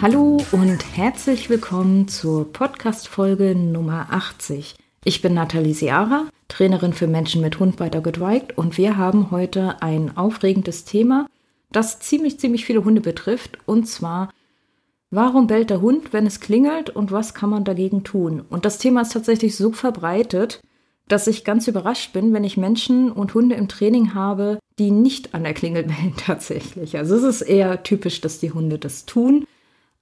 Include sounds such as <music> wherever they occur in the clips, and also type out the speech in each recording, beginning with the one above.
Hallo und herzlich willkommen zur Podcast-Folge Nummer 80. Ich bin Nathalie Seara, Trainerin für Menschen mit Hund bei Dogged Right und wir haben heute ein aufregendes Thema, das ziemlich, ziemlich viele Hunde betrifft und zwar Warum bellt der Hund, wenn es klingelt und was kann man dagegen tun? Und das Thema ist tatsächlich so verbreitet, dass ich ganz überrascht bin, wenn ich Menschen und Hunde im Training habe, die nicht an der Klingel <laughs> bellen tatsächlich. Also es ist eher typisch, dass die Hunde das tun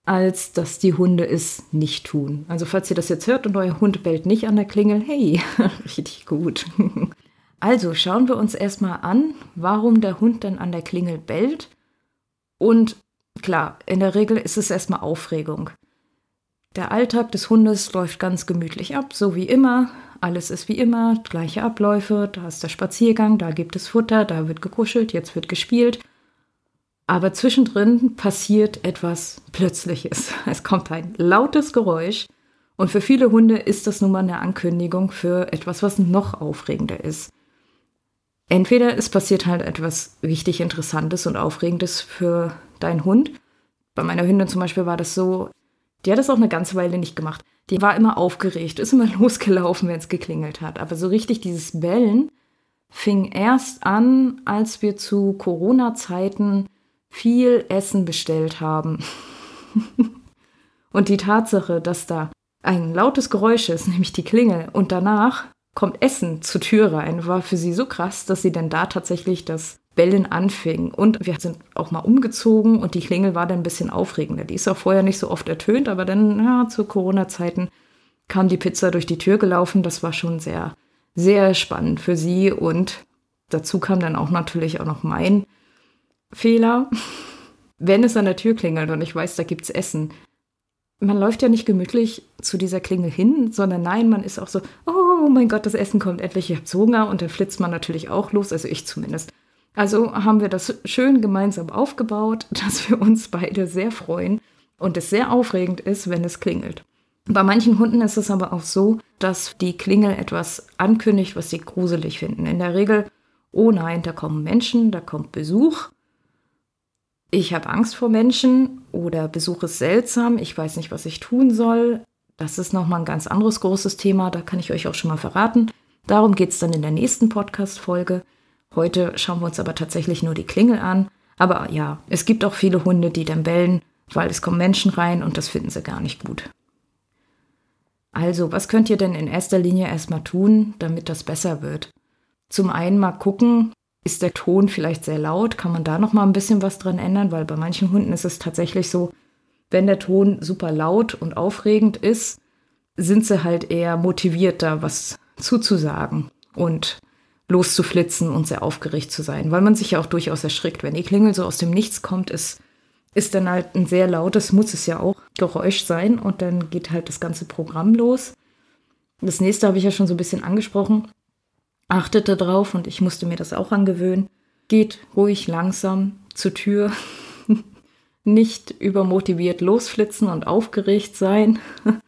als dass die Hunde es nicht tun. Also falls ihr das jetzt hört und euer Hund bellt nicht an der Klingel, hey, <laughs> richtig gut. <laughs> Also schauen wir uns erstmal an, warum der Hund dann an der Klingel bellt. Und klar, in der Regel ist es erstmal Aufregung. Der Alltag des Hundes läuft ganz gemütlich ab, so wie immer. Alles ist wie immer, gleiche Abläufe. Da ist der Spaziergang, da gibt es Futter, da wird gekuschelt, jetzt wird gespielt. Aber zwischendrin passiert etwas Plötzliches. <laughs> Es kommt ein lautes Geräusch. Und für viele Hunde ist das nun mal eine Ankündigung für etwas, was noch aufregender ist. Entweder es passiert halt etwas richtig Interessantes und Aufregendes für deinen Hund. Bei meiner Hündin zum Beispiel war das so, die hat das auch eine ganze Weile nicht gemacht. Die war immer aufgeregt, <laughs> ist immer losgelaufen, wenn es geklingelt hat. Aber so richtig dieses Bellen fing erst an, als wir zu Corona-Zeiten viel Essen bestellt haben. und die Tatsache, dass da ein lautes Geräusch ist, <laughs> nämlich die Klingel, und danach kommt Essen zur Tür rein, war für sie so krass, dass sie dann da tatsächlich das Bellen anfing. Und wir sind auch mal umgezogen und die Klingel war dann ein bisschen aufregender. Die ist auch vorher nicht so oft ertönt, aber dann ja, zu Corona-Zeiten kam die Pizza durch die Tür gelaufen. Das war schon sehr, sehr spannend für sie. Und dazu kam dann auch natürlich auch noch mein Fehler, wenn es an der Tür klingelt und ich weiß, da gibt es Essen. Man läuft ja nicht gemütlich zu dieser Klingel hin, sondern nein, man ist auch so, oh mein Gott, das Essen kommt endlich, ich habe Hunger und dann flitzt man natürlich auch los, also ich zumindest. Also haben wir das schön gemeinsam aufgebaut, <laughs> dass wir uns beide sehr freuen und es sehr aufregend ist, wenn es klingelt. Bei manchen Hunden ist es aber auch so, dass die Klingel etwas ankündigt, was sie gruselig finden. In der Regel, oh nein, da kommen Menschen, da kommt Besuch ich habe Angst vor Menschen oder Besuch ist seltsam, ich weiß nicht, was ich tun soll. Das ist nochmal ein ganz anderes großes Thema, da kann ich euch auch schon mal verraten. Darum geht es dann in der nächsten Podcast-Folge. Heute schauen wir uns aber tatsächlich nur die Klingel an. Aber ja, es gibt auch viele Hunde, die dann bellen, weil es kommen Menschen rein und das finden sie gar nicht gut. Also, was könnt ihr denn in erster Linie erstmal tun, damit das besser wird? Zum einen mal gucken, ist der Ton vielleicht sehr laut? Kann man da noch mal ein bisschen was dran ändern? Weil bei manchen Hunden ist es tatsächlich so, wenn der Ton super laut und aufregend ist, sind sie halt eher motiviert, da was zuzusagen und loszuflitzen und sehr aufgeregt zu sein, weil man sich ja auch durchaus erschrickt. Wenn die Klingel so aus dem Nichts kommt, ist, ist dann halt ein sehr lautes, muss es ja auch Geräusch sein und dann geht halt das ganze Programm los. Das nächste habe ich ja schon so ein bisschen angesprochen achtete drauf und ich musste mir das auch angewöhnen. Geht ruhig langsam zur Tür. <laughs> nicht übermotiviert losflitzen und aufgeregt sein. <laughs>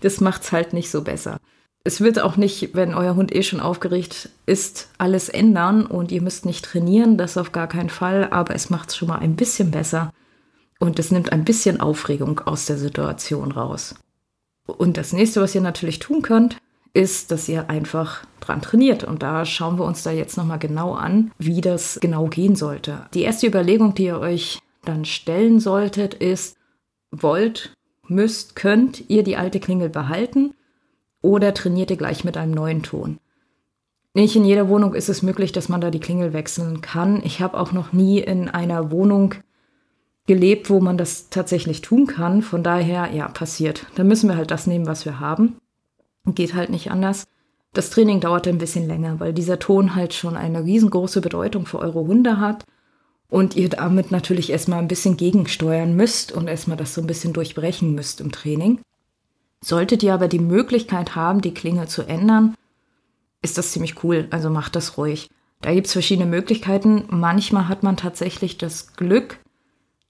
das macht's halt nicht so besser. Es wird auch nicht, wenn euer Hund eh schon aufgeregt ist, alles ändern und ihr müsst nicht trainieren, das auf gar keinen Fall, aber es macht's schon mal ein bisschen besser und es nimmt ein bisschen Aufregung aus der Situation raus. Und das nächste, was ihr natürlich tun könnt, ist, dass ihr einfach dran trainiert. Und da schauen wir uns da jetzt nochmal genau an, wie das genau gehen sollte. Die erste Überlegung, die ihr euch dann stellen solltet, ist, wollt, müsst, könnt ihr die alte Klingel behalten oder trainiert ihr gleich mit einem neuen Ton? Nicht in jeder Wohnung ist es möglich, dass man da die Klingel wechseln kann. Ich habe auch noch nie in einer Wohnung gelebt, wo man das tatsächlich tun kann. Von daher, ja, passiert. Dann müssen wir halt das nehmen, was wir haben. Geht halt nicht anders. Das Training dauerte ein bisschen länger, weil dieser Ton halt schon eine riesengroße Bedeutung für eure Hunde hat. und ihr damit natürlich erstmal ein bisschen gegensteuern müsst und erstmal das so ein bisschen durchbrechen müsst im Training. Solltet ihr aber die Möglichkeit haben, die Klingel zu ändern, ist das ziemlich cool, also macht das ruhig. Da gibt es verschiedene Möglichkeiten. Manchmal hat man tatsächlich das Glück,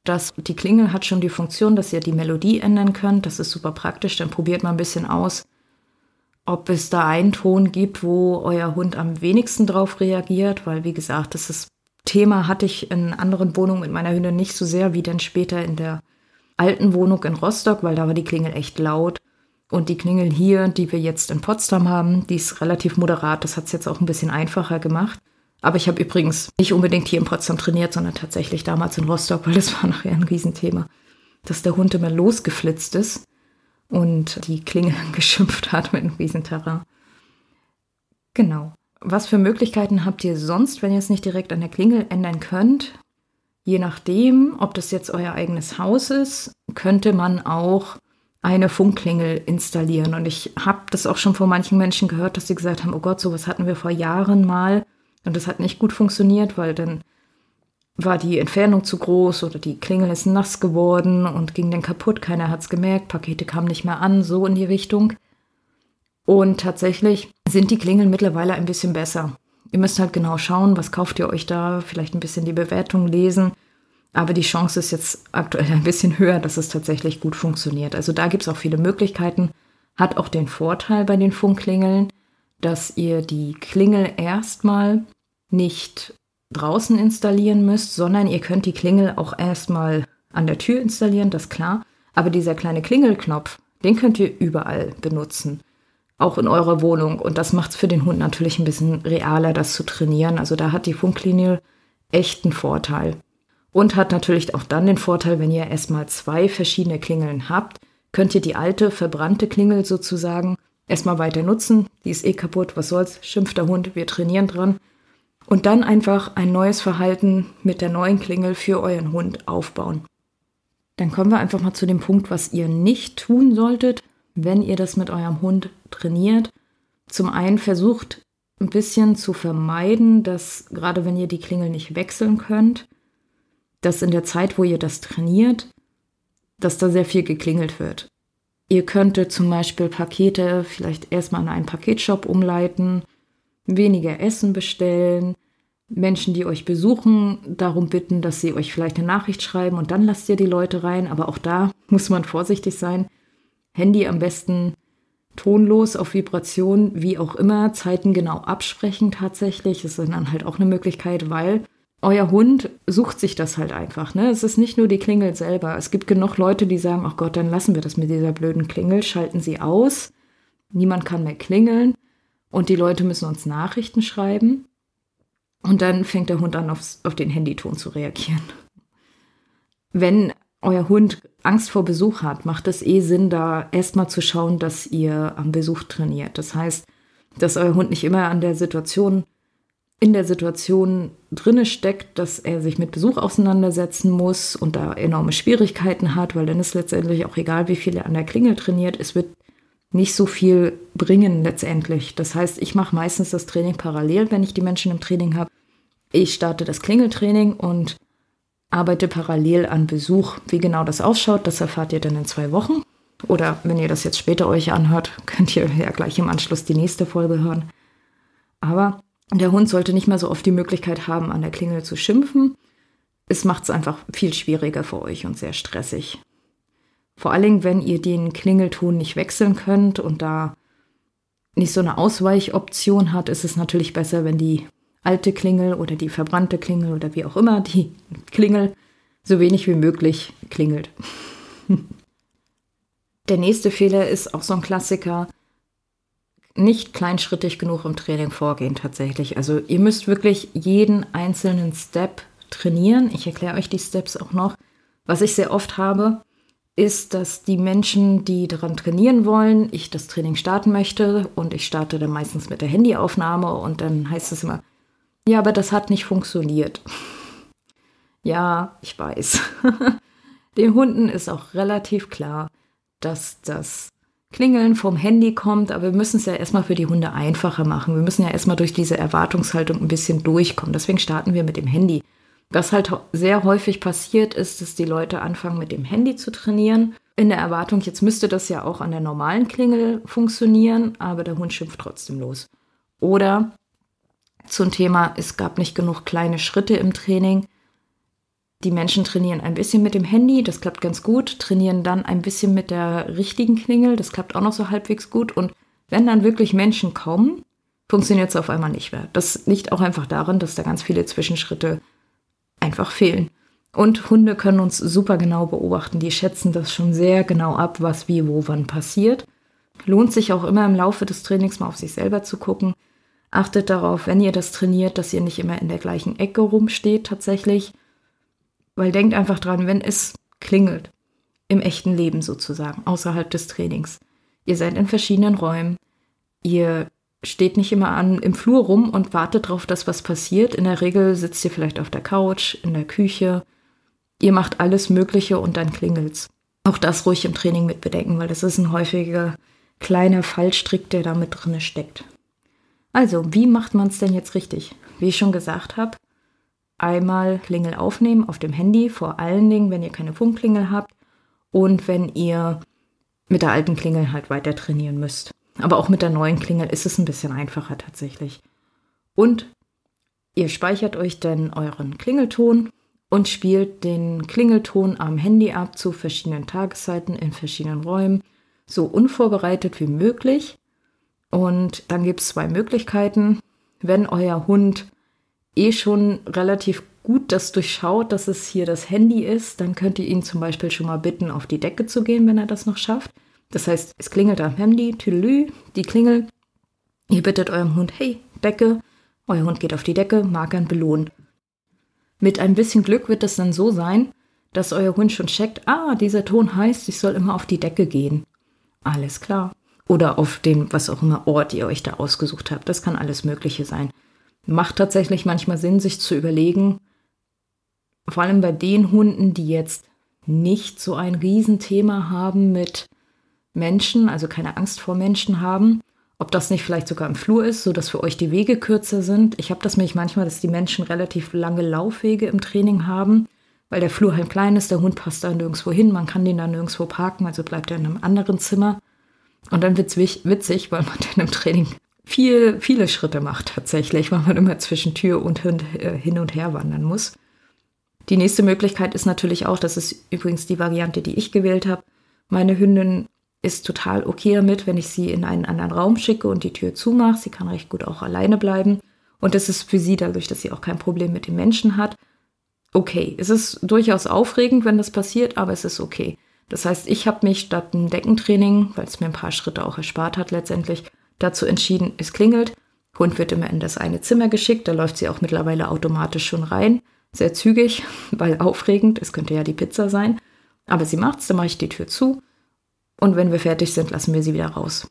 dass die Klingel hat schon die Funktion, dass ihr die Melodie ändern könnt. Das ist super praktisch. Dann probiert mal ein bisschen aus, ob es da einen Ton gibt, wo euer Hund am wenigsten drauf reagiert, weil wie gesagt, das ist Thema hatte ich in anderen Wohnungen mit meiner Hündin nicht so sehr wie dann später in der alten Wohnung in Rostock, weil da war die Klingel echt laut. Und die Klingel hier, die wir jetzt in Potsdam haben, die ist relativ moderat. Das hat es jetzt auch ein bisschen einfacher gemacht. Aber ich habe übrigens nicht unbedingt hier in Potsdam trainiert, sondern tatsächlich damals in Rostock, weil das war nachher ein Riesenthema, dass der Hund immer losgeflitzt ist und die Klingel <laughs> geschimpft hat mit einem Riesenterrain. Genau. Was für Möglichkeiten habt ihr sonst, wenn ihr es nicht direkt an der Klingel ändern könnt? Je nachdem, ob das jetzt euer eigenes Haus ist, könnte man auch eine Funkklingel installieren. Und ich habe das auch schon von manchen Menschen gehört, dass sie gesagt haben, oh Gott, sowas hatten wir vor Jahren mal und das hat nicht gut funktioniert, weil dann war die Entfernung zu groß oder die Klingel ist nass geworden und ging dann kaputt. Keiner hat es gemerkt, Pakete kamen nicht mehr an, so in die Richtung. Und tatsächlich sind die Klingeln mittlerweile ein bisschen besser. Ihr müsst halt genau schauen, was kauft ihr euch da, vielleicht ein bisschen die Bewertung lesen aber die Chance ist jetzt aktuell <laughs> ein bisschen höher, dass es tatsächlich gut funktioniert. Also da gibt es auch viele Möglichkeiten. Hat auch den Vorteil bei den Funkklingeln, dass ihr die Klingel erstmal nicht draußen installieren müsst, sondern ihr könnt die Klingel auch erstmal an der Tür installieren, das ist klar. Aber dieser kleine Klingelknopf, den könnt ihr überall benutzen. Auch in eurer Wohnung. Und das macht es für den Hund natürlich ein bisschen realer, das zu trainieren. Also da hat die Funkklingel echt einen Vorteil. Und hat natürlich auch dann den Vorteil, wenn ihr erstmal zwei verschiedene Klingeln habt, könnt ihr die alte, verbrannte Klingel sozusagen erstmal weiter nutzen. Die ist eh kaputt, was soll's, schimpft der Hund, wir trainieren dran. Und dann einfach ein neues Verhalten mit der neuen Klingel für euren Hund aufbauen. Dann kommen wir einfach mal zu dem Punkt, was ihr nicht tun solltet, wenn ihr das mit eurem Hund trainiert. Zum einen versucht ein bisschen zu vermeiden, dass gerade wenn ihr die Klingel nicht wechseln könnt, dass in der Zeit, wo ihr das trainiert, dass da sehr viel geklingelt wird. Ihr könntet zum Beispiel Pakete vielleicht erstmal in einen Paketshop umleiten, weniger Essen bestellen, Menschen, die euch besuchen, darum bitten, dass sie euch vielleicht eine Nachricht schreiben und dann lasst ihr die Leute rein. Aber auch da <laughs> muss man vorsichtig sein. Handy am besten tonlos auf Vibration, wie auch immer, Zeiten genau absprechen tatsächlich. Das ist dann halt auch eine Möglichkeit, weil euer Hund sucht sich das halt einfach. Ne? Es ist nicht nur die Klingel selber. Es gibt genug Leute, die sagen, ach Gott, dann lassen wir das mit dieser blöden Klingel, schalten sie aus. Niemand kann mehr klingeln. Und die Leute müssen uns Nachrichten schreiben. Und dann fängt der Hund an, aufs, auf den Handyton zu reagieren. Wenn euer Hund Angst vor Besuch hat, macht es eh Sinn, da erstmal zu schauen, dass ihr am Besuch trainiert. Das heißt, dass euer Hund nicht immer an der Situation in der Situation drinne steckt, dass er sich mit Besuch auseinandersetzen muss und da enorme Schwierigkeiten hat, weil dann ist letztendlich auch egal, wie viel er an der Klingel trainiert, es wird nicht so viel bringen letztendlich. Das heißt, ich mache meistens das Training parallel, wenn ich die Menschen im Training habe. Ich starte das Klingeltraining und arbeite parallel an Besuch. Wie genau das ausschaut, das erfahrt ihr dann in zwei Wochen. Oder wenn ihr das jetzt später euch anhört, <laughs> könnt ihr ja gleich im Anschluss die nächste Folge hören. Aber der Hund sollte nicht mehr so oft die Möglichkeit haben, an der Klingel zu schimpfen. Es macht es einfach viel schwieriger für euch und sehr stressig. Vor allen Dingen, wenn ihr den Klingelton nicht wechseln könnt und da nicht so eine Ausweichoption hat, ist es natürlich besser, wenn die alte Klingel oder die verbrannte Klingel oder wie auch immer die <laughs> Klingel so wenig wie möglich klingelt. <laughs> Der nächste Fehler ist auch so ein Klassiker nicht kleinschrittig genug im Training vorgehen tatsächlich. Also ihr müsst wirklich jeden einzelnen Step trainieren. Ich erkläre euch die Steps auch noch. Was ich sehr oft habe, ist, dass die Menschen, die daran trainieren wollen, ich das Training starten möchte und ich starte dann meistens mit der Handyaufnahme und dann heißt es immer, ja, aber das hat nicht funktioniert. <laughs> ja, ich weiß. <laughs> Den Hunden ist auch relativ klar, dass das Klingeln vom Handy kommt, aber wir müssen es ja erstmal für die Hunde einfacher machen. Wir müssen ja erstmal durch diese Erwartungshaltung ein bisschen durchkommen. Deswegen starten wir mit dem Handy. Was halt sehr häufig passiert, ist, dass die Leute anfangen mit dem Handy zu trainieren. In der Erwartung, jetzt müsste das ja auch an der normalen Klingel funktionieren, aber der Hund schimpft trotzdem los. Oder zum Thema, es gab nicht genug kleine Schritte im Training. Die Menschen trainieren ein bisschen mit dem Handy, das klappt ganz gut, trainieren dann ein bisschen mit der richtigen Klingel, das klappt auch noch so halbwegs gut. Und wenn dann wirklich Menschen kommen, funktioniert es auf einmal nicht mehr. Das liegt auch einfach daran, dass da ganz viele Zwischenschritte einfach fehlen. Und Hunde können uns super genau beobachten. Die schätzen das schon sehr genau ab, was wie, wo, wann passiert. Lohnt sich auch immer im Laufe des Trainings mal auf sich selber zu gucken. Achtet darauf, wenn ihr das trainiert, dass ihr nicht immer in der gleichen Ecke rumsteht tatsächlich. Weil denkt einfach dran, wenn es klingelt, im echten Leben sozusagen, außerhalb des Trainings. Ihr seid in verschiedenen Räumen. Ihr steht nicht immer an im Flur rum und wartet darauf, dass was passiert. In der Regel sitzt ihr vielleicht auf der Couch, in der Küche. Ihr macht alles Mögliche und dann klingelt's. Auch das ruhig im Training mit bedenken, weil das ist ein häufiger kleiner Fallstrick, der da mit drin steckt. Also, wie macht man es denn jetzt richtig? Wie ich schon gesagt habe, einmal Klingel aufnehmen auf dem Handy, vor allen Dingen, wenn ihr keine Funkklingel habt und wenn ihr mit der alten Klingel halt weiter trainieren müsst. Aber auch mit der neuen Klingel ist es ein bisschen einfacher tatsächlich. Und ihr speichert euch dann euren Klingelton und spielt den Klingelton am Handy ab zu verschiedenen Tageszeiten in verschiedenen Räumen, so unvorbereitet wie möglich. Und dann gibt es zwei Möglichkeiten. Wenn euer Hund eh schon relativ gut das durchschaut, dass es hier das Handy ist, dann könnt ihr ihn zum Beispiel schon mal bitten, auf die Decke zu gehen, wenn er das noch schafft. Das heißt, es klingelt am Handy, tüdelü, die Klingel. Ihr bittet eurem Hund, hey, Decke. Euer Hund geht auf die Decke, Markern belohnen. Mit ein bisschen Glück wird es dann so sein, dass euer Hund schon checkt, ah, dieser Ton heißt, ich soll immer auf die Decke gehen. Alles klar. Oder auf den, was auch immer Ort ihr euch da ausgesucht habt. Das kann alles Mögliche sein. Macht tatsächlich manchmal Sinn, sich zu überlegen, vor allem bei den Hunden, die jetzt nicht so ein Riesenthema haben mit Menschen, also keine Angst vor Menschen haben. Ob das nicht vielleicht sogar im Flur ist, sodass für euch die Wege kürzer sind. Ich habe das nämlich manchmal, dass die Menschen relativ lange Laufwege im Training haben, weil der Flur halt klein ist, der Hund passt da nirgendwo hin, man kann den da nirgendwo parken, also bleibt er in einem anderen Zimmer. Und dann wird es witzig, weil man <laughs> dann im Training viel, viele Schritte macht tatsächlich, weil man immer zwischen Tür und äh, hin und her wandern muss. Die nächste Möglichkeit ist natürlich auch, das ist übrigens die Variante, die ich gewählt habe. Meine Hündin ist total okay damit, wenn ich sie in einen anderen Raum schicke und die Tür zumache. Sie kann recht gut auch alleine bleiben. Und das ist für sie dadurch, dass sie auch kein Problem mit den Menschen hat. Okay, es ist durchaus aufregend, wenn das passiert, aber es ist okay. Das heißt, ich habe mich statt ein Deckentraining, weil es mir ein paar Schritte auch erspart hat letztendlich, dazu entschieden, es klingelt. Hund wird immer in das eine Zimmer geschickt, da läuft sie auch mittlerweile automatisch schon rein. Sehr zügig, <laughs> weil aufregend, es könnte ja die Pizza sein. Aber sie macht's, dann mache ich die Tür zu und wenn wir fertig sind, lassen wir sie wieder raus.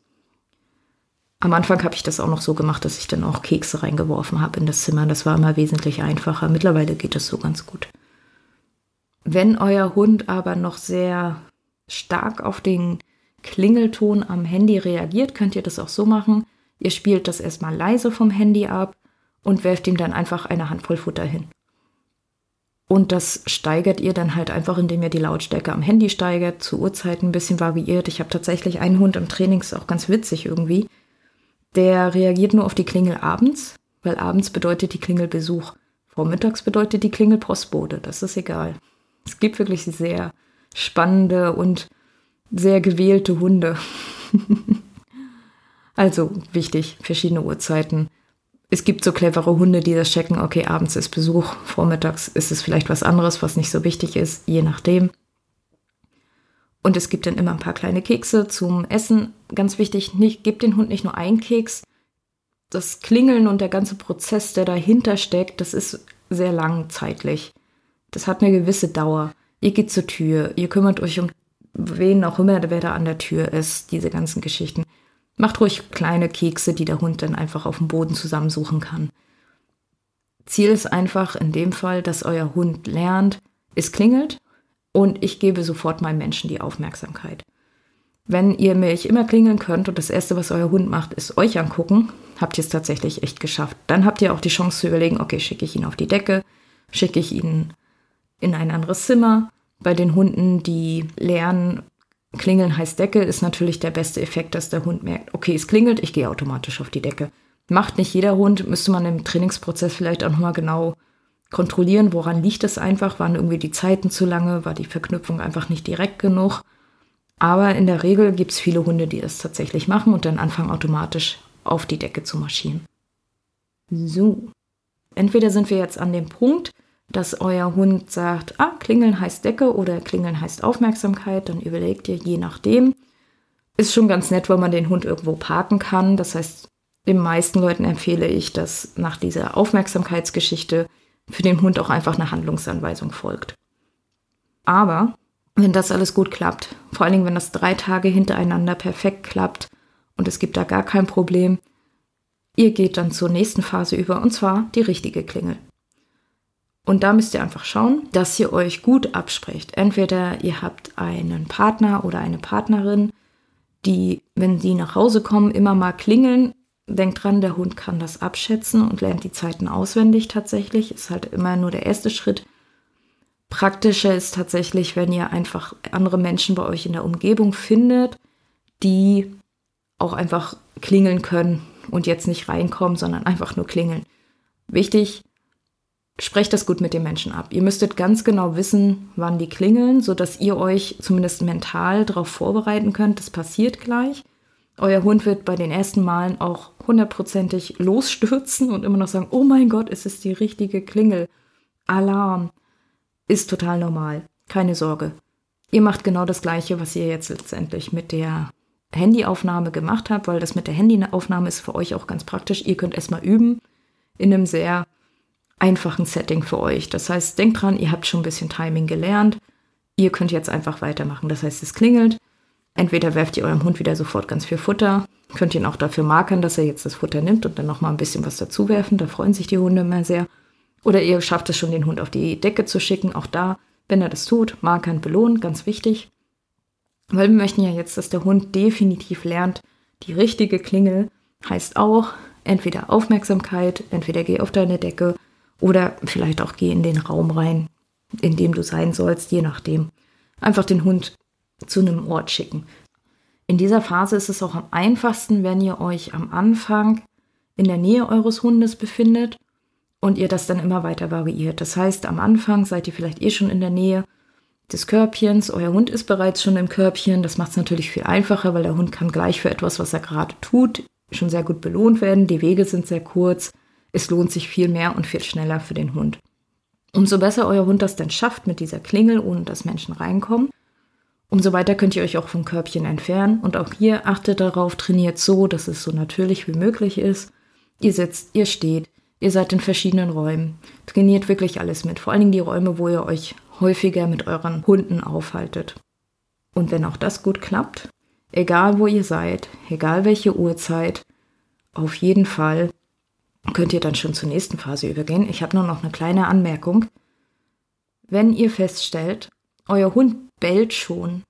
Am Anfang habe ich das auch noch so gemacht, dass ich dann auch Kekse reingeworfen habe in das Zimmer. Das war immer wesentlich einfacher. Mittlerweile geht das so ganz gut. Wenn euer Hund aber noch sehr stark auf den Klingelton am Handy reagiert, könnt ihr das auch so machen. Ihr spielt das erstmal leise vom Handy ab und werft ihm dann einfach eine Handvoll Futter hin. Und das steigert ihr dann halt einfach, indem ihr die Lautstärke am Handy steigert, zu Uhrzeiten ein bisschen variiert. Ich habe tatsächlich einen Hund im Training, ist auch ganz witzig irgendwie. Der reagiert nur auf die Klingel abends, weil abends bedeutet die Klingel Besuch. Vormittags bedeutet die Klingel Postbote, das ist egal. Es gibt wirklich sehr spannende und sehr gewählte Hunde. <laughs> also wichtig, verschiedene Uhrzeiten es gibt so clevere Hunde, die das checken, okay, abends ist Besuch, vormittags ist es vielleicht was anderes, was nicht so wichtig ist, je nachdem. Und es gibt dann immer ein paar kleine Kekse zum Essen. Ganz wichtig, nicht, gebt den Hund nicht nur einen Keks. Das Klingeln und der ganze Prozess, der dahinter steckt, das ist sehr lang zeitlich. Das hat eine gewisse Dauer. Ihr geht zur Tür, ihr kümmert euch um wen auch immer, wer da an der Tür ist, diese ganzen Geschichten. Macht ruhig kleine Kekse, die der Hund dann einfach auf dem Boden zusammensuchen kann. Ziel ist einfach in dem Fall, dass euer Hund lernt, es klingelt und ich gebe sofort meinem Menschen die Aufmerksamkeit. Wenn ihr mich immer klingeln könnt und das Erste, was euer Hund macht, ist euch angucken, habt ihr es tatsächlich echt geschafft. Dann habt ihr auch die Chance zu überlegen, okay, schicke ich ihn auf die Decke, schicke ich ihn in ein anderes Zimmer. Bei den Hunden, die lernen, klingeln heißt Decke, ist natürlich der beste Effekt, dass der Hund merkt, okay, es klingelt, ich gehe automatisch auf die Decke. Macht nicht jeder Hund, müsste man im Trainingsprozess vielleicht auch nochmal genau kontrollieren, woran liegt es einfach, waren irgendwie die Zeiten zu lange, war die Verknüpfung einfach nicht direkt genug. Aber in der Regel gibt es viele Hunde, die das tatsächlich machen und dann anfangen automatisch auf die Decke zu marschieren. So. Entweder sind wir jetzt an dem Punkt, dass euer Hund sagt, ah, klingeln heißt Decke oder klingeln heißt Aufmerksamkeit, dann überlegt ihr je nachdem. Ist schon ganz nett, wenn man den Hund irgendwo parken kann. Das heißt, den meisten Leuten empfehle ich, dass nach dieser Aufmerksamkeitsgeschichte für den Hund auch einfach eine Handlungsanweisung folgt. Aber wenn das alles gut klappt, vor allen Dingen, wenn das drei Tage hintereinander perfekt klappt und es gibt da gar kein Problem, ihr geht dann zur nächsten Phase über und zwar die richtige Klingel. Und da müsst ihr einfach schauen, dass ihr euch gut absprecht. Entweder ihr habt einen Partner oder eine Partnerin, die, wenn sie nach Hause kommen, immer mal klingeln. Denkt dran, der Hund kann das abschätzen und lernt die Zeiten auswendig tatsächlich. Ist halt immer nur der erste Schritt. Praktischer ist tatsächlich, wenn ihr einfach andere Menschen bei euch in der Umgebung findet, die auch einfach klingeln können und jetzt nicht reinkommen, sondern einfach nur klingeln. Wichtig, sprecht das gut mit den Menschen ab. Ihr müsstet ganz genau wissen, wann die klingeln, sodass ihr euch zumindest mental darauf vorbereiten könnt, das passiert gleich. Euer Hund wird bei den ersten Malen auch hundertprozentig losstürzen und immer noch sagen, oh mein Gott, es ist die richtige Klingel. Alarm. Ist total normal. Keine Sorge. Ihr macht genau das Gleiche, was ihr jetzt letztendlich mit der Handyaufnahme gemacht habt, weil das mit der Handyaufnahme ist für euch auch ganz praktisch. Ihr könnt erstmal üben in einem sehr einfachen Setting für euch. Das heißt, denkt dran, ihr habt schon ein bisschen Timing gelernt. Ihr könnt jetzt einfach weitermachen. Das heißt, es klingelt. Entweder werft ihr eurem Hund wieder sofort ganz viel Futter, könnt ihn auch dafür markern, dass er jetzt das Futter nimmt und dann nochmal ein bisschen was dazu werfen. Da freuen sich die Hunde immer sehr. Oder ihr schafft es schon, den Hund auf die Decke zu schicken. Auch da, wenn er das tut, markern, belohnen, ganz wichtig. Weil wir möchten ja jetzt, dass der Hund definitiv lernt, die richtige Klingel heißt auch entweder Aufmerksamkeit, entweder geh auf deine Decke oder vielleicht auch geh in den Raum rein, in dem du sein sollst, je nachdem. Einfach den Hund zu einem Ort schicken. In dieser Phase ist es auch am einfachsten, wenn ihr euch am Anfang in der Nähe eures Hundes befindet und ihr das dann immer weiter variiert. Das heißt, am Anfang seid ihr vielleicht eh schon in der Nähe des Körbchens, euer Hund ist bereits schon im Körbchen. Das macht es natürlich viel einfacher, weil der Hund kann gleich für etwas, was er gerade tut, schon sehr gut belohnt werden. Die Wege sind sehr kurz es lohnt sich viel mehr und viel schneller für den Hund. Umso besser euer Hund das dann schafft mit dieser Klingel, ohne dass Menschen reinkommen, umso weiter könnt ihr euch auch vom Körbchen entfernen. Und auch hier achtet darauf, trainiert so, dass es so natürlich wie möglich ist. Ihr sitzt, ihr steht, ihr seid in verschiedenen Räumen. Trainiert wirklich alles mit, vor allen Dingen die Räume, wo ihr euch häufiger mit euren Hunden aufhaltet. Und wenn auch das gut klappt, egal wo ihr seid, egal welche Uhrzeit, auf jeden Fall könnt ihr dann schon zur nächsten Phase übergehen. Ich habe nur noch eine kleine Anmerkung. Wenn ihr feststellt, euer Hund bellt schon,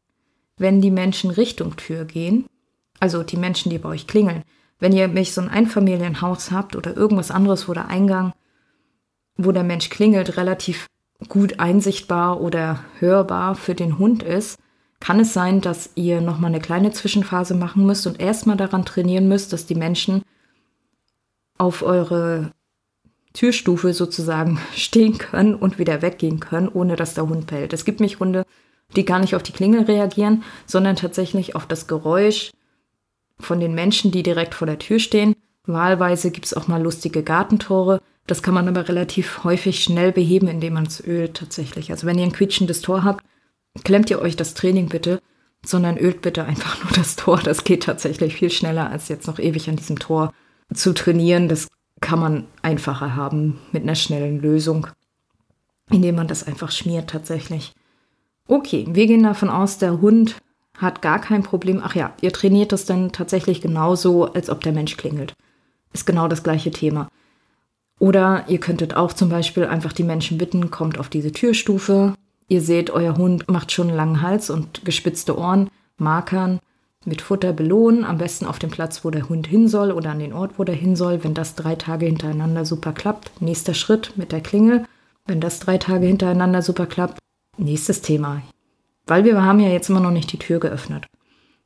wenn die Menschen Richtung Tür gehen, also die Menschen, die bei euch klingeln, wenn ihr mich so ein Einfamilienhaus habt oder irgendwas anderes, wo der Eingang, wo der Mensch klingelt, relativ gut einsichtbar oder hörbar für den Hund ist, kann es sein, dass ihr nochmal eine kleine Zwischenphase machen müsst und erstmal daran trainieren müsst, dass die Menschen auf eure Türstufe sozusagen <laughs> stehen können und wieder weggehen können, ohne dass der Hund bellt. Es gibt mich Hunde, die gar nicht auf die Klingel reagieren, sondern tatsächlich auf das Geräusch von den Menschen, die direkt vor der Tür stehen. Wahlweise gibt es auch mal lustige Gartentore. Das kann man aber relativ häufig schnell beheben, indem man es ölt tatsächlich. Also wenn ihr ein quietschendes Tor habt, klemmt ihr euch das Training bitte, sondern ölt bitte einfach <laughs> nur das Tor. Das geht tatsächlich viel schneller, als jetzt noch ewig an diesem Tor zu trainieren, das kann man einfacher haben mit einer schnellen Lösung, indem man das einfach schmiert tatsächlich. Okay, wir gehen davon aus, der Hund hat gar kein Problem. Ach ja, ihr trainiert das dann tatsächlich genauso, als ob der Mensch klingelt. Ist genau das gleiche Thema. Oder ihr könntet auch zum Beispiel einfach die Menschen bitten, kommt auf diese Türstufe. Ihr seht, euer Hund macht schon einen langen Hals und gespitzte Ohren, Markern mit Futter belohnen, am besten auf dem Platz, wo der Hund hin soll oder an den Ort, wo der hin soll. Wenn das drei Tage hintereinander super klappt, nächster Schritt mit der Klingel. Wenn das drei Tage hintereinander super klappt, nächstes Thema. Weil wir haben ja jetzt immer noch nicht die Tür geöffnet.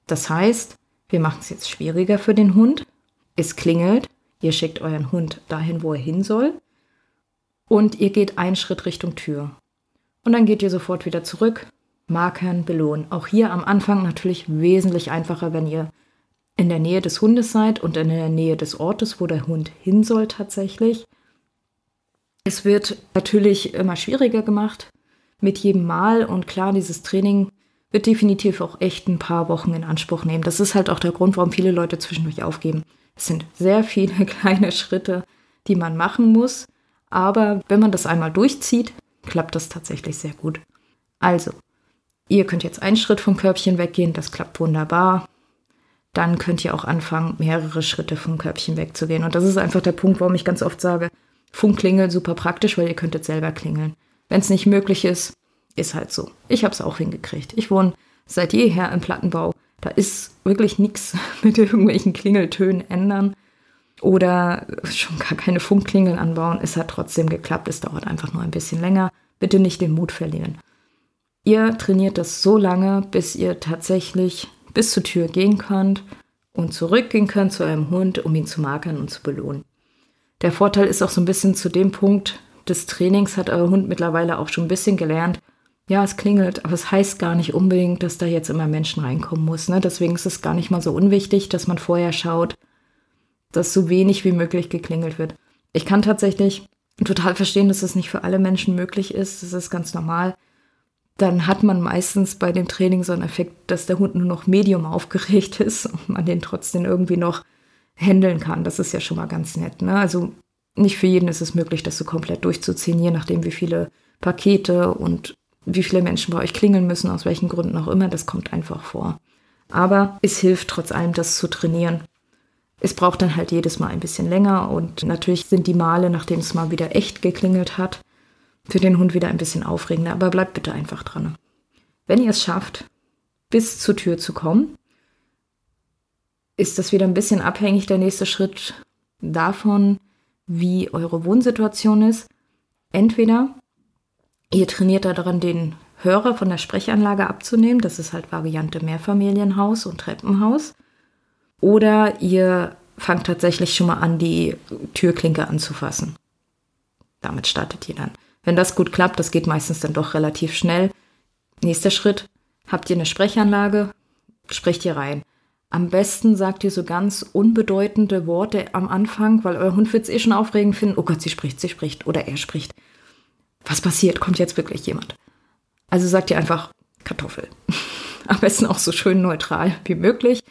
Das heißt, wir machen es jetzt schwieriger für den Hund. Es klingelt, ihr schickt euren Hund dahin, wo er hin soll. Und ihr geht einen Schritt Richtung Tür. Und dann geht ihr sofort wieder zurück, markern, belohnen. Auch hier am Anfang natürlich wesentlich einfacher, wenn ihr in der Nähe des Hundes seid und in der Nähe des Ortes, wo der Hund hin soll tatsächlich. Es wird natürlich immer schwieriger gemacht mit jedem Mal und klar, dieses Training wird definitiv auch echt ein paar Wochen in Anspruch nehmen. Das ist halt auch der Grund, warum viele Leute zwischendurch aufgeben. Es sind sehr viele <laughs> kleine Schritte, die man machen muss, aber wenn man das einmal durchzieht, klappt das tatsächlich sehr gut. Also, ihr könnt jetzt einen Schritt vom Körbchen weggehen, das klappt wunderbar. Dann könnt ihr auch anfangen, mehrere Schritte vom Körbchen wegzugehen. Und das ist einfach der Punkt, warum ich ganz oft sage, Funkklingel super praktisch, weil ihr könntet selber klingeln. Wenn es nicht möglich ist, ist halt so. Ich habe es auch hingekriegt. Ich wohne seit jeher im Plattenbau. Da ist wirklich nichts <laughs> mit irgendwelchen Klingeltönen ändern oder schon gar keine Funkklingeln anbauen. Es hat trotzdem geklappt. Es dauert einfach nur ein bisschen länger. Bitte nicht den Mut verlieren. Ihr trainiert das so lange, bis ihr tatsächlich bis zur Tür gehen könnt und zurückgehen könnt zu eurem Hund, um ihn zu markern und zu belohnen. Der Vorteil ist auch so ein bisschen zu dem Punkt des Trainings hat euer Hund mittlerweile auch schon ein bisschen gelernt. Ja, es klingelt, aber es heißt gar nicht unbedingt, dass da jetzt immer Menschen reinkommen muss. Ne? Deswegen ist es gar nicht mal so unwichtig, dass man vorher schaut, dass so wenig wie möglich geklingelt wird. Ich kann tatsächlich total verstehen, dass es nicht für alle Menschen möglich ist. Das ist ganz normal. Dann hat man meistens bei dem Training so einen Effekt, dass der Hund nur noch medium aufgeregt ist <laughs> und man den trotzdem irgendwie noch handeln kann. Das ist ja schon mal ganz nett. Ne? Also nicht für jeden ist es möglich, das so komplett durchzuziehen, je nachdem, wie viele Pakete und wie viele Menschen bei euch klingeln müssen, aus welchen Gründen auch immer. Das kommt einfach vor. Aber es hilft trotz allem, das zu trainieren. Es braucht dann halt jedes Mal ein bisschen länger und natürlich sind die Male, nachdem es mal wieder echt geklingelt hat, für den Hund wieder ein bisschen aufregender. Aber bleibt bitte einfach dran. Wenn ihr es schafft, bis zur Tür zu kommen, ist das wieder ein bisschen abhängig, der nächste Schritt davon, wie eure Wohnsituation ist. Entweder ihr trainiert daran, den Hörer von der Sprechanlage abzunehmen. Das ist halt Variante Mehrfamilienhaus und Treppenhaus. Oder ihr fangt tatsächlich schon mal an, die Türklinke anzufassen. Damit startet ihr dann. Wenn das gut klappt, das geht meistens dann doch relativ schnell. Nächster Schritt, habt ihr eine Sprechanlage, sprecht ihr rein. Am besten sagt ihr so ganz unbedeutende Worte am Anfang, weil euer Hund wird es eh schon aufregend finden. Oh Gott, sie spricht, sie spricht oder er spricht. Was passiert? Kommt jetzt wirklich jemand? Also sagt ihr einfach Kartoffel. <laughs> Am besten auch so schön neutral wie möglich.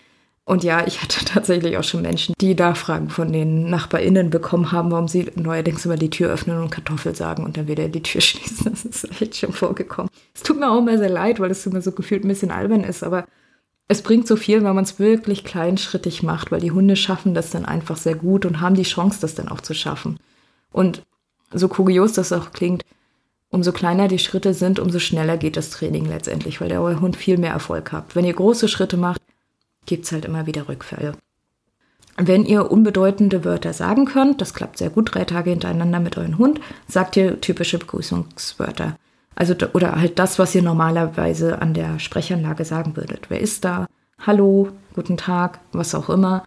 Und ja, ich hatte <laughs> tatsächlich auch schon Menschen, die da Fragen von den NachbarInnen bekommen haben, warum sie neuerdings immer die Tür öffnen und Kartoffel sagen und dann wieder die Tür <laughs> schließen. Das ist echt schon vorgekommen. Es tut mir auch immer sehr leid, weil es immer so gefühlt ein bisschen albern ist, aber es bringt so viel, wenn man es wirklich kleinschrittig macht, weil die Hunde schaffen das dann einfach sehr gut und haben die Chance, das dann auch zu schaffen. Und so kurios das auch klingt, umso kleiner die Schritte sind, umso schneller geht das Training letztendlich, weil der Hund viel mehr Erfolg hat. Wenn ihr große Schritte macht, gibt es halt immer wieder Rückfälle. Wenn ihr unbedeutende Wörter sagen könnt, das klappt sehr gut, drei Tage hintereinander mit eurem Hund, sagt ihr typische Begrüßungswörter. Also, oder halt das, was ihr normalerweise an der Sprechanlage sagen würdet. Wer ist da? Hallo, guten Tag, was auch immer.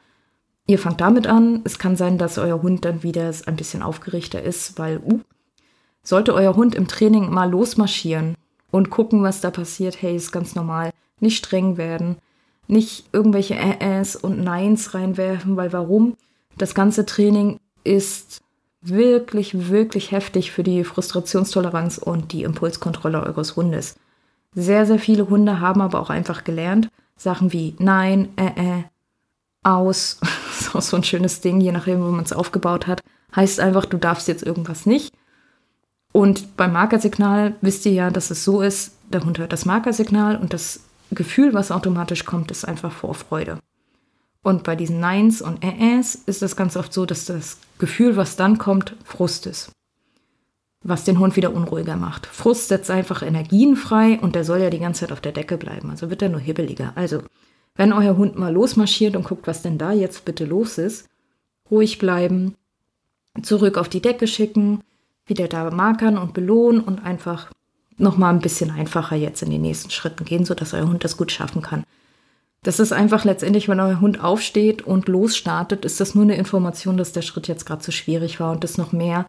Ihr fangt damit an. Es kann sein, dass euer Hund dann wieder ein bisschen aufgerichter ist, weil, uh, sollte euer Hund im Training mal losmarschieren und gucken, was da passiert, hey, ist ganz normal. Nicht streng werden, nicht irgendwelche Äs und Neins reinwerfen, weil warum? Das ganze Training ist wirklich, wirklich heftig für die Frustrationstoleranz und die Impulskontrolle eures Hundes. Sehr, sehr viele Hunde haben aber auch einfach gelernt, Sachen wie Nein, äh, äh, aus, <laughs> ist auch so ein schönes Ding, je nachdem, wo man es aufgebaut hat, heißt einfach, du darfst jetzt irgendwas nicht. Und beim Markersignal wisst ihr ja, dass es so ist, der Hund hört das Markersignal und das Gefühl, was automatisch kommt, ist einfach Vorfreude. Und bei diesen Neins und Äs ist es ganz oft so, dass das Gefühl, was dann kommt, Frust ist. Was den Hund wieder unruhiger macht. Frust setzt einfach Energien frei und der soll ja die ganze Zeit auf der Decke bleiben. Also wird er nur hibbeliger. Also, wenn euer Hund mal losmarschiert und guckt, was denn da jetzt bitte los ist, ruhig bleiben, zurück auf die Decke schicken, wieder da markern und belohnen und einfach nochmal ein bisschen einfacher jetzt in die nächsten Schritten gehen, sodass euer Hund das gut schaffen kann. Das ist einfach letztendlich, wenn euer Hund aufsteht und losstartet, ist das nur eine Information, dass der Schritt jetzt gerade zu schwierig war und es noch mehr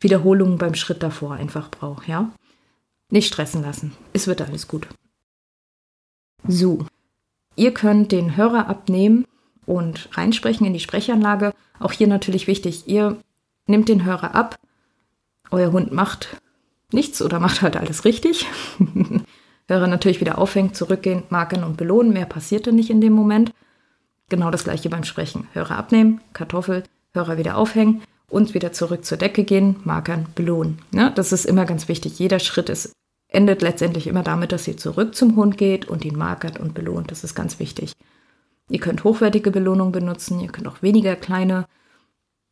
Wiederholungen beim Schritt davor einfach braucht, ja? Nicht stressen lassen. Es wird alles gut. So. Ihr könnt den Hörer abnehmen und reinsprechen in die Sprechanlage. Auch hier natürlich wichtig, ihr nehmt den Hörer ab. Euer Hund macht nichts oder macht halt alles richtig. <laughs> Hörer natürlich wieder aufhängen, zurückgehen, markern und belohnen. Mehr passierte nicht in dem Moment. Genau das gleiche beim Sprechen. Hörer abnehmen, Kartoffel, Hörer wieder aufhängen und wieder zurück zur Decke gehen, markern, belohnen. Ja, das ist immer ganz wichtig. Jeder Schritt ist, endet letztendlich immer damit, dass ihr zurück zum Hund geht und ihn markert und belohnt. Das ist ganz wichtig. Ihr könnt hochwertige Belohnungen benutzen, ihr könnt auch weniger kleine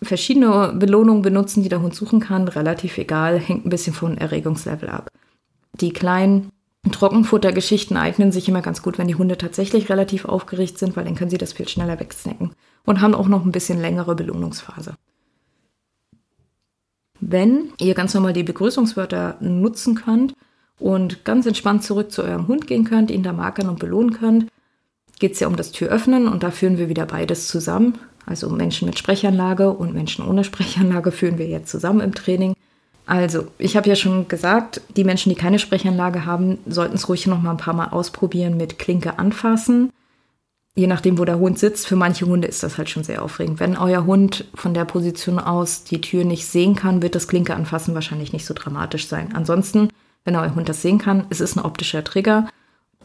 verschiedene Belohnungen benutzen, die der Hund suchen kann. Relativ egal, hängt ein bisschen von Erregungslevel ab. Die kleinen Trockenfuttergeschichten eignen sich immer ganz gut, wenn die Hunde tatsächlich relativ aufgeregt sind, weil dann können sie das viel schneller wegsnacken und haben auch noch ein bisschen längere Belohnungsphase. Wenn ihr ganz normal die Begrüßungswörter nutzen könnt und ganz entspannt zurück zu eurem Hund gehen könnt, ihn da markern und belohnen könnt, geht es ja um das Türöffnen und da führen wir wieder beides zusammen. Also Menschen mit Sprechanlage und Menschen ohne Sprechanlage führen wir jetzt zusammen im Training. Also, ich habe ja schon gesagt, die Menschen, die keine Sprechanlage haben, sollten es ruhig noch mal ein paar Mal ausprobieren mit Klinke anfassen. Je nachdem, wo der Hund sitzt, für manche Hunde ist das halt schon sehr aufregend. Wenn euer Hund von der Position aus die Tür nicht sehen kann, wird das Klinke anfassen wahrscheinlich nicht so dramatisch sein. Ansonsten, wenn euer Hund das sehen kann, es ist ein optischer Trigger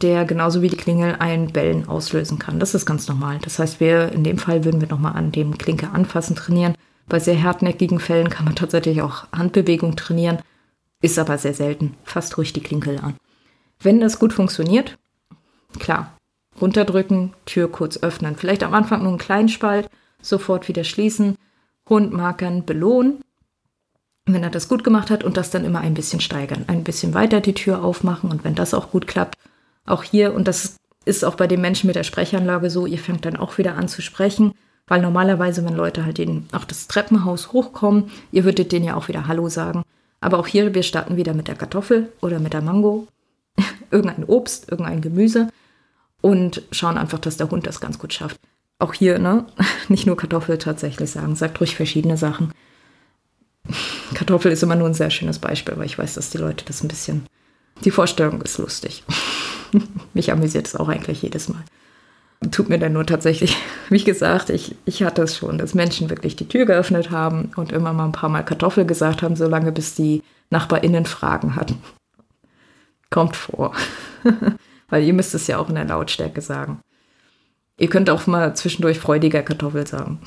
der genauso wie die Klingel ein Bellen auslösen kann. Das ist ganz normal. Das heißt, wir in dem Fall würden wir nochmal an dem Klinke anfassen trainieren. Bei sehr hartnäckigen Fällen kann man tatsächlich auch Handbewegung trainieren, ist aber sehr selten. Fast ruhig die Klinkel an. Wenn das gut funktioniert, klar, runterdrücken, Tür kurz öffnen. Vielleicht am Anfang nur einen kleinen Spalt, sofort wieder schließen, Hund markern, belohnen. Wenn er das gut gemacht hat und das dann immer ein bisschen steigern. Ein bisschen weiter die Tür aufmachen und wenn das auch gut klappt, auch hier, und das ist auch bei den Menschen mit der Sprechanlage so, ihr fängt dann auch wieder an zu sprechen, weil normalerweise, wenn Leute halt in auch das Treppenhaus hochkommen, ihr würdet denen ja auch wieder Hallo sagen. Aber auch hier, wir starten wieder mit der Kartoffel oder mit der Mango, <laughs> irgendein Obst, irgendein Gemüse und schauen einfach, dass der Hund das ganz gut schafft. Auch hier, ne, <laughs> nicht nur Kartoffel tatsächlich sagen, sagt ruhig verschiedene Sachen. <laughs> Kartoffel ist immer nur ein sehr schönes Beispiel, weil ich weiß, dass die Leute das ein bisschen. Die Vorstellung ist lustig. <laughs> Mich amüsiert es auch eigentlich jedes Mal. Tut mir dann nur tatsächlich, <laughs> wie gesagt, ich, ich hatte es schon, dass Menschen wirklich die Tür geöffnet haben und immer mal ein paar Mal Kartoffel gesagt haben, solange bis die NachbarInnen Fragen hatten. Kommt vor. <laughs> Weil ihr müsst es ja auch in der Lautstärke sagen. Ihr könnt auch mal zwischendurch freudiger Kartoffel sagen,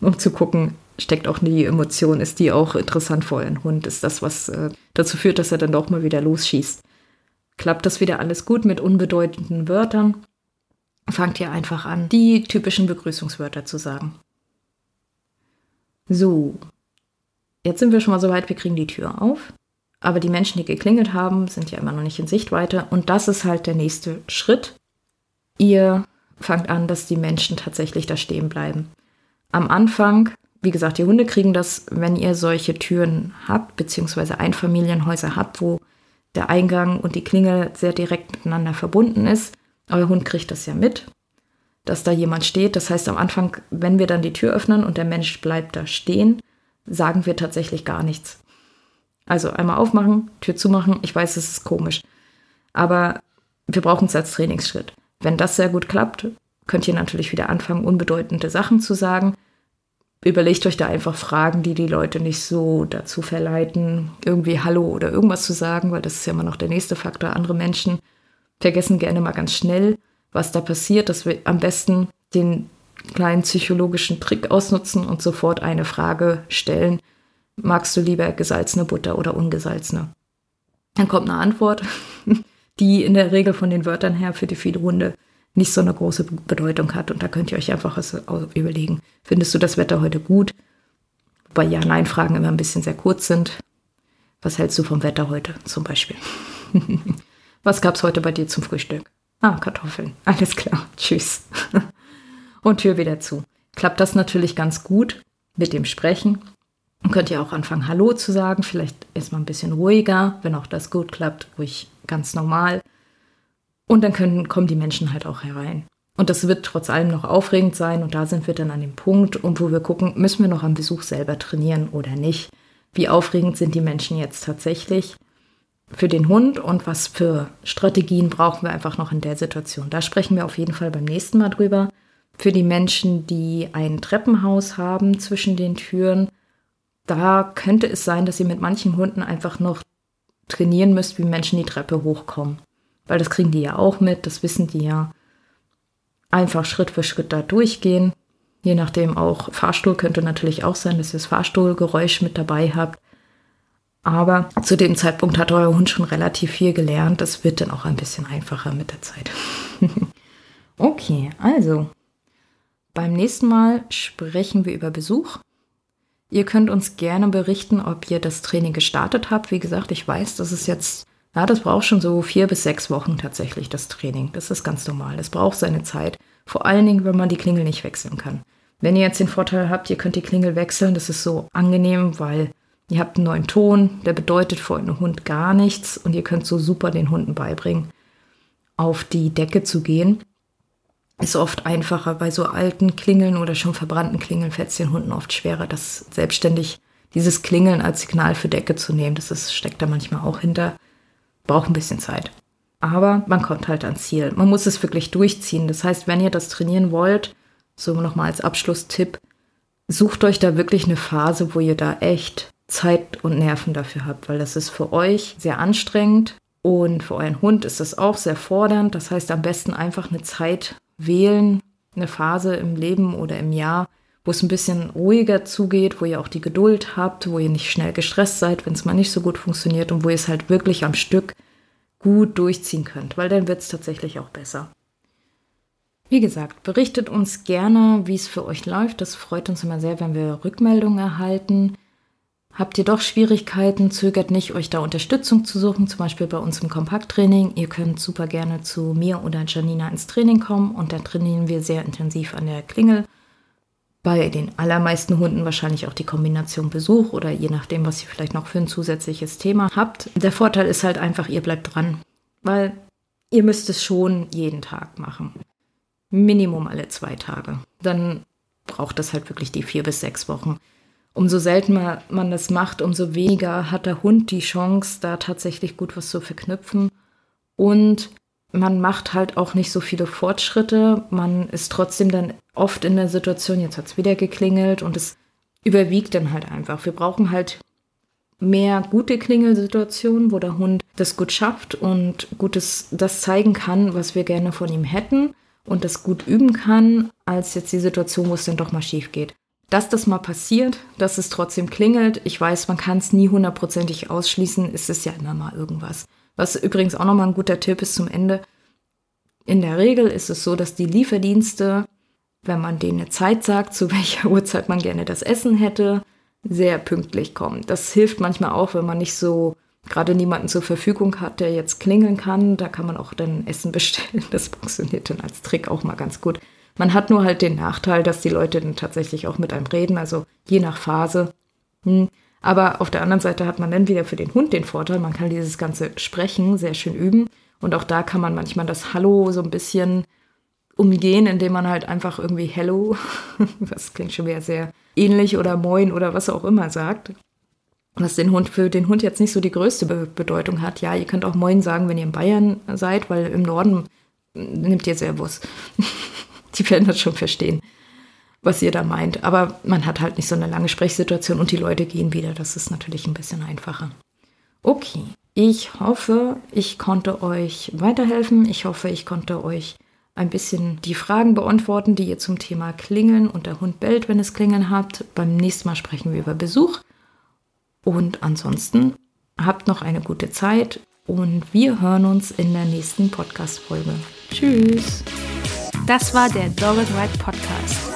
um zu gucken, steckt auch die Emotion, ist die auch interessant vor euren Hund? Ist das, was äh, dazu führt, dass er dann doch mal wieder losschießt? Klappt das wieder alles gut mit unbedeutenden Wörtern. Fangt ihr einfach an, die typischen Begrüßungswörter zu sagen. So, jetzt sind wir schon mal so weit, wir kriegen die Tür auf. Aber die Menschen, die geklingelt haben, sind ja immer noch nicht in Sichtweite. Und das ist halt der nächste Schritt. Ihr fangt an, dass die Menschen tatsächlich da stehen bleiben. Am Anfang, wie gesagt, die Hunde kriegen das, wenn ihr solche Türen habt, beziehungsweise Einfamilienhäuser habt, wo der Eingang und die Klingel sehr direkt miteinander verbunden ist. Euer Hund kriegt das ja mit, dass da jemand steht. Das heißt, am Anfang, wenn wir dann die Tür öffnen und der Mensch bleibt da stehen, sagen wir tatsächlich gar nichts. Also einmal aufmachen, Tür zumachen. Ich weiß, es ist komisch. Aber wir brauchen es als Trainingsschritt. Wenn das sehr gut klappt, könnt ihr natürlich wieder anfangen, unbedeutende Sachen zu sagen überlegt euch da einfach Fragen, die die Leute nicht so dazu verleiten, irgendwie Hallo oder irgendwas zu sagen, weil das ist ja immer noch der nächste Faktor. Andere Menschen vergessen gerne mal ganz schnell, was da passiert, dass wir am besten den kleinen psychologischen Trick ausnutzen und sofort eine Frage stellen. Magst du lieber gesalzene Butter oder ungesalzene? Dann kommt eine Antwort, <laughs> die in der Regel von den Wörtern her für die viele Hunde nicht so eine große Bedeutung hat. Und da könnt ihr euch einfach was überlegen. Findest du das Wetter heute gut? Wobei Ja-Nein-Fragen immer ein bisschen sehr kurz sind. Was hältst du vom Wetter heute zum Beispiel? <laughs> was gab es heute bei dir zum Frühstück? Ah, Kartoffeln. <laughs> Alles klar. Tschüss. <laughs> Und Tür wieder zu. Klappt das natürlich ganz gut mit dem Sprechen. Dann könnt ihr auch anfangen, Hallo zu sagen, vielleicht erstmal ein bisschen ruhiger, wenn auch das gut klappt, ruhig ganz normal. Und dann können, kommen die Menschen halt auch herein. Und das wird trotz allem noch aufregend sein. Und da sind wir dann an dem Punkt, um wo wir gucken, müssen wir noch am Besuch selber trainieren oder nicht? Wie aufregend sind die Menschen jetzt tatsächlich für den Hund und was für Strategien brauchen wir einfach noch in der Situation? Da sprechen wir auf jeden Fall beim nächsten Mal drüber. Für die Menschen, die ein Treppenhaus haben zwischen den Türen, da könnte es sein, dass ihr mit manchen Hunden einfach noch trainieren müsst, wie Menschen die Treppe hochkommen. Weil das kriegen die ja auch mit, das wissen die ja einfach Schritt für Schritt da durchgehen. Je nachdem auch Fahrstuhl könnte natürlich auch sein, dass ihr das Fahrstuhlgeräusch mit dabei habt. Aber zu dem Zeitpunkt hat euer Hund schon relativ viel gelernt. Das wird dann auch ein bisschen einfacher mit der Zeit. <laughs> okay, also beim nächsten Mal sprechen wir über Besuch. Ihr könnt uns gerne berichten, ob ihr das Training gestartet habt. Wie gesagt, ich weiß, das ist jetzt ja, das braucht schon so vier bis sechs Wochen tatsächlich, das Training. Das ist ganz normal. Das braucht seine Zeit. Vor allen Dingen, wenn man die Klingel nicht wechseln kann. Wenn ihr jetzt den Vorteil habt, ihr könnt die Klingel wechseln, das ist so angenehm, weil ihr habt einen neuen Ton, der bedeutet für euren Hund gar nichts und ihr könnt so super den Hunden beibringen, auf die Decke zu gehen. Ist oft einfacher. Bei so alten Klingeln oder schon verbrannten Klingeln fällt es den Hunden oft schwerer, das selbstständig dieses Klingeln als Signal für Decke zu nehmen. Das ist, steckt da manchmal auch hinter braucht ein bisschen Zeit. Aber man kommt halt ans Ziel. Man muss es wirklich durchziehen. Das heißt, wenn ihr das trainieren wollt, so nochmal als Abschlusstipp, sucht euch da wirklich eine Phase, wo ihr da echt Zeit und Nerven dafür habt, weil das ist für euch sehr anstrengend und für euren Hund ist das auch sehr fordernd. Das heißt, am besten einfach eine Zeit wählen, eine Phase im Leben oder im Jahr, wo es ein bisschen ruhiger zugeht, wo ihr auch die Geduld habt, wo ihr nicht schnell gestresst seid, wenn es mal nicht so gut funktioniert und wo ihr es halt wirklich am Stück gut durchziehen könnt, weil dann wird es tatsächlich auch besser. Wie gesagt, berichtet uns gerne, wie es für euch läuft. Das freut uns immer sehr, wenn wir Rückmeldungen erhalten. Habt ihr doch Schwierigkeiten, zögert nicht, euch da Unterstützung zu suchen, zum Beispiel bei uns im Kompakttraining. Ihr könnt super gerne zu mir oder Janina ins Training kommen und da trainieren wir sehr intensiv an der Klingel bei den allermeisten Hunden wahrscheinlich auch die Kombination Besuch oder je nachdem, was ihr vielleicht noch für ein zusätzliches Thema habt. Der Vorteil ist halt einfach, ihr bleibt dran, weil ihr müsst es schon jeden Tag machen. Minimum alle zwei Tage. Dann braucht das halt wirklich die vier bis sechs Wochen. Umso seltener man das macht, umso weniger hat der Hund die Chance, da tatsächlich gut was zu verknüpfen. Und man macht halt auch nicht so viele Fortschritte. Man ist trotzdem dann oft in der Situation, jetzt hat es wieder geklingelt und es überwiegt dann halt einfach. Wir brauchen halt mehr gute Klingelsituationen, wo der Hund das gut schafft und gutes das zeigen kann, was wir gerne von ihm hätten und das gut üben kann, als jetzt die Situation, wo es dann doch mal schief geht. Dass das mal passiert, dass es trotzdem klingelt, ich weiß, man kann es nie hundertprozentig ausschließen, es ist ja immer mal irgendwas. Was übrigens auch nochmal ein guter Tipp ist zum Ende. In der Regel ist es so, dass die Lieferdienste, wenn man denen eine Zeit sagt, zu <laughs> welcher Uhrzeit man gerne das Essen hätte, sehr pünktlich kommen. Das hilft manchmal auch, wenn man nicht so gerade niemanden zur Verfügung hat, der jetzt klingeln kann. Da kann man auch dann Essen <laughs> bestellen. Das funktioniert dann als Trick auch mal ganz gut. Man hat nur halt den Nachteil, dass die Leute dann tatsächlich auch mit einem reden, also je nach Phase. Hm, aber auf der anderen Seite hat man dann wieder für den Hund den Vorteil, man kann dieses ganze Sprechen sehr schön üben. Und auch da kann man manchmal das Hallo so ein bisschen umgehen, indem man halt einfach irgendwie Hello, <laughs> was klingt schon wieder sehr ähnlich oder Moin oder was auch immer sagt. Was den Hund für den Hund jetzt nicht so die größte Be Bedeutung hat. Ja, ihr könnt auch Moin sagen, wenn ihr in Bayern seid, weil im Norden nimmt ihr Servus. <laughs> die werden das schon verstehen was ihr da meint. Aber man hat halt nicht so eine lange Sprechsituation und die Leute gehen wieder. Das ist natürlich ein bisschen einfacher. Okay, ich hoffe, ich konnte euch weiterhelfen. Ich hoffe, ich konnte euch ein bisschen die Fragen beantworten, die ihr zum Thema Klingeln und der Hund bellt, wenn es Klingeln habt. Beim nächsten Mal sprechen wir über Besuch. Und ansonsten habt noch eine gute Zeit und wir hören uns in der nächsten Podcast-Folge. Tschüss! Das war der Dog Ride Podcast